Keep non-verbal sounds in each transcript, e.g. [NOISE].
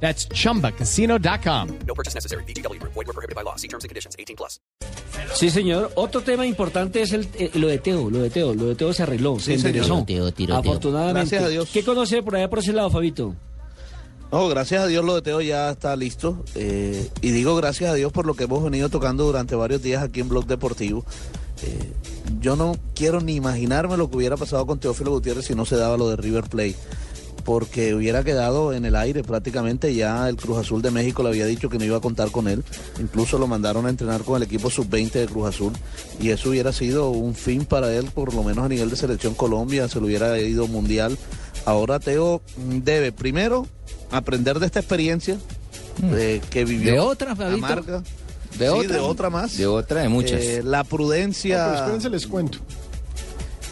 That's chumbacasino.com. No purchase necessary. BGW. Void were prohibited by law. See terms and conditions. 18 plus. Sí, señor. Otro tema importante es el, eh, lo de Teo, lo de Teo. Lo de Teo se arregló, se enderezó. Teo, tiro, Teo. Afortunadamente. Gracias a Dios. ¿Qué conoce por allá por ese lado, Fabito? No, gracias a Dios lo de Teo ya está listo. eh, y digo gracias a Dios por lo que hemos venido tocando durante varios días aquí en Blog Deportivo. Eh, yo no quiero ni imaginarme lo que hubiera pasado con Teófilo Gutiérrez si no se daba lo de River Plate. Porque hubiera quedado en el aire prácticamente. Ya el Cruz Azul de México le había dicho que no iba a contar con él. Incluso lo mandaron a entrenar con el equipo sub-20 de Cruz Azul. Y eso hubiera sido un fin para él, por lo menos a nivel de selección Colombia. Se lo hubiera ido mundial. Ahora Teo mm, debe primero aprender de esta experiencia eh, que vivió. ¿De otra, amarga. ¿De Sí, otra? de otra más. De otra, de muchas. Eh, la prudencia Pero espérense, les cuento.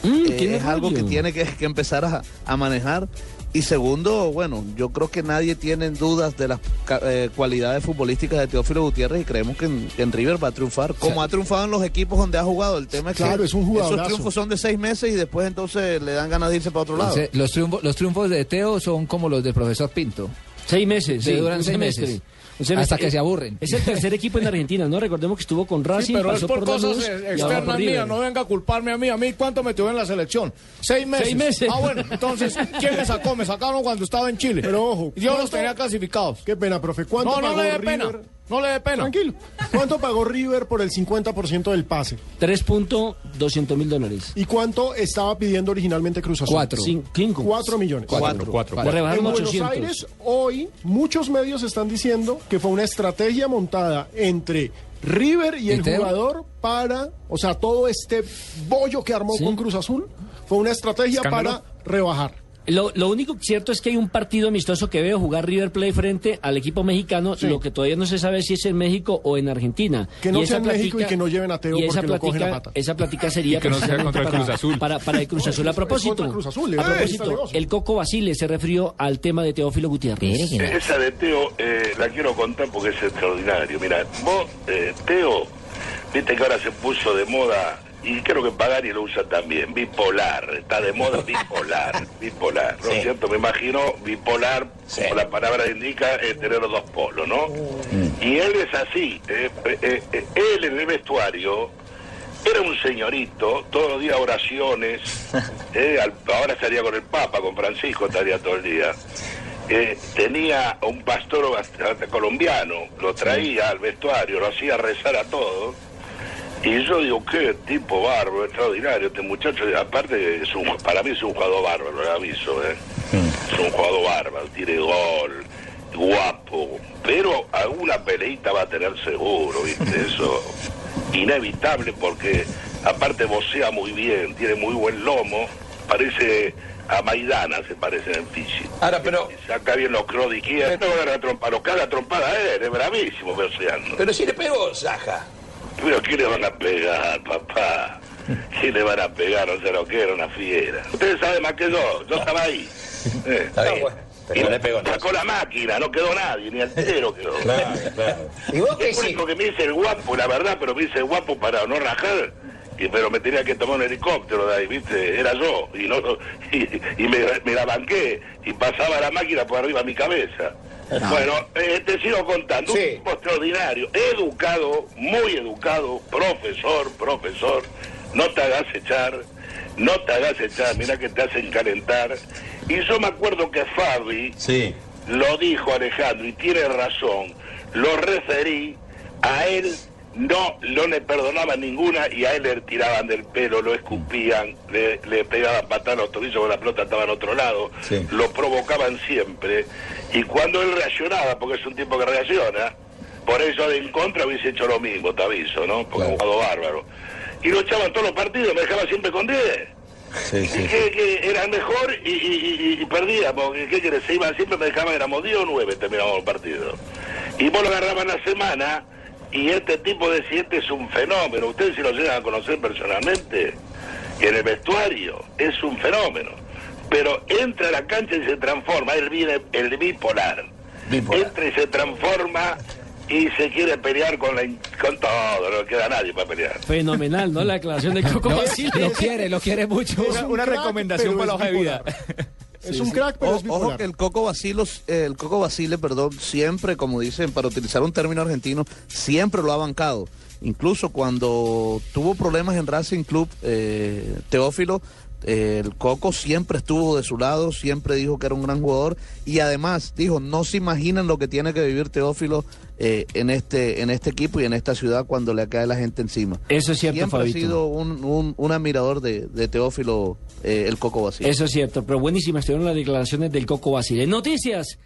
Mm, eh, ¿tiene es algo que tiene que, que empezar a, a manejar. Y segundo, bueno, yo creo que nadie tiene dudas de las ca- eh, cualidades futbolísticas de Teófilo Gutiérrez y creemos que en, que en River va a triunfar, como ha triunfado en los equipos donde ha jugado. El tema es Claro, que es un esos triunfos son de seis meses y después entonces le dan ganas de irse para otro lado. Los, triunfos, los triunfos de Teo son como los del profesor Pinto. Seis meses. Sí, duran seis semestre. meses. Semestre. Hasta que se aburren. Es el tercer equipo en Argentina, ¿no? Recordemos que estuvo con Racing, pero es por por cosas externas mías. No venga a culparme a mí. A mí, ¿cuánto me tuvo en la selección? Seis meses. Seis meses. Ah, bueno. Entonces, ¿quién me sacó? Me sacaron cuando estaba en Chile. Pero ojo, Yo los ¿cuánto- tenía clasificados. Qué pena, profe. ¿Cuánto No, no pagó le River? pena. No le dé pena. Tranquilo. ¿Cuánto pagó River por el 50% del pase? 3.200 mil dólares. ¿Y cuánto estaba pidiendo originalmente Cruz Azul? Cuatro. Cin- cinco. Cuatro millones. Cuatro. Rebajaron En Buenos 800. Aires, hoy, muchos medios están diciendo que fue una estrategia montada entre River y ¿Y el Teo? jugador para, o sea, todo este bollo que armó Sí. con Cruz Azul fue una estrategia para rebajar. Lo, lo único cierto es que hay un partido amistoso que veo jugar River Plate frente al equipo mexicano. Sí. Lo que todavía no se sabe si es en México o en Argentina. Que no Y sea esa en México y que no lleven a Teo y esa porque lo cogen a plática- pata. Esa plática [LAUGHS] sería que no sea precisamente contra el para- Cruz Azul. Para, para el Cruz Azul. A propósito, contra Cruz Azul, a propósito, el Coco Basile se refirió al tema de Teófilo Gutiérrez. No. Esa de Teo eh, la quiero contar porque es extraordinario. Mira, vos, eh, Teo, viste que ahora se puso de moda, y creo que Pagani lo usa también, bipolar. Está de moda [LAUGHS] bipolar, bipolar. ¿No es cierto? Me imagino bipolar, como la palabra indica, es tener los dos polos, ¿no? Y él es así. eh, eh, eh, él en el vestuario era un señorito, todos los días oraciones. [LAUGHS] al- ahora estaría con el Papa, con Francisco, estaría todo el día. Eh, tenía un pastor colombiano, lo traía al vestuario, lo hacía rezar a todos. Y yo digo, qué tipo bárbaro, extraordinario, este muchacho, aparte es un, para mí es un jugador bárbaro, le aviso, ¿eh? es un jugador bárbaro, tiene gol, guapo, pero alguna peleita va a tener seguro, ¿viste? [LAUGHS] Eso inevitable porque aparte vocea muy bien, tiene muy buen lomo, parece a Maidana, se parece en físico. Ahora, pero, Saca bien los cross de izquierda, no agarra trompa, lo caga trompada a él, es bravísimo voceando. pero si le pegó Saja. Pero ¿qué le van a pegar, papá? ¿Qué le van a pegar? No sé lo que era, una fiera. Ustedes saben más que yo, yo estaba ahí. [LAUGHS] Eh. Está bien. Pero no le pegó nada. Sacó la máquina, no quedó nadie, ni altero quedó. Claro, claro. ¿Y vos qué Es el único que me dice el guapo, la verdad, pero me dice el guapo para no rajar. Y, pero me tenía que tomar un helicóptero de ahí, ¿viste? Era yo. Y, no, y, y me, me la banqué. Y pasaba la máquina por arriba de mi cabeza. Bueno, eh, te sigo contando. Sí. Un tipo extraordinario, educado, muy educado, profesor, profesor. No te hagas echar, no te hagas echar, mira que te hacen calentar. Y yo me acuerdo que Fabi Sí. lo dijo Alejandro y tiene razón, lo referí, a él no, no le perdonaban ninguna y a él le tiraban del pelo, lo escupían, le, le pegaban patadas a los tobillos porque la pelota estaba al otro lado, Sí. lo provocaban siempre y cuando él reaccionaba, porque es un tipo que reacciona, por eso de en contra hubiese hecho lo mismo, te aviso, ¿no? Porque un jugador bárbaro. Y lo echaban todos los partidos, me dejaba siempre con 10. Sí, Y sí. que, que era el mejor y, y, y- y perdíamos. ¿Qué ¿Qué querés? Se iban, siempre me dejaban, éramos 10 o 9 terminábamos el partido. Y vos lo agarraban la semana y este tipo de siete es un fenómeno. Ustedes si lo llegan a conocer personalmente, en el vestuario, es un fenómeno. Pero entra a la cancha y se transforma, él viene el bipolar. Bipolar. Entra y se transforma y se quiere pelear con, la, in- con todo, no queda nadie para pelear. Fenomenal, ¿no? La declaración de [LAUGHS] Coco Lo quiere, lo quiere mucho. Es un una crack, recomendación para la hoja de vida. [LAUGHS] Es un crack, pero O- es bipolar. ojo que el Coco Basilos, eh, el Coco Basile, perdón, siempre, como dicen, para utilizar un término argentino, siempre lo ha bancado. Incluso cuando tuvo problemas en Racing Club, eh, Teófilo, eh, el Coco siempre estuvo de su lado, siempre dijo que era un gran jugador y además dijo, no se imaginan lo que tiene que vivir Teófilo eh, en este en este equipo y en esta ciudad cuando le cae la gente encima. Eso es cierto, siempre Fabito. ha sido un, un- un admirador de, de Teófilo, eh, el Coco Basile. Eso es cierto, pero buenísimas estuvieron las declaraciones del Coco Basile. Noticias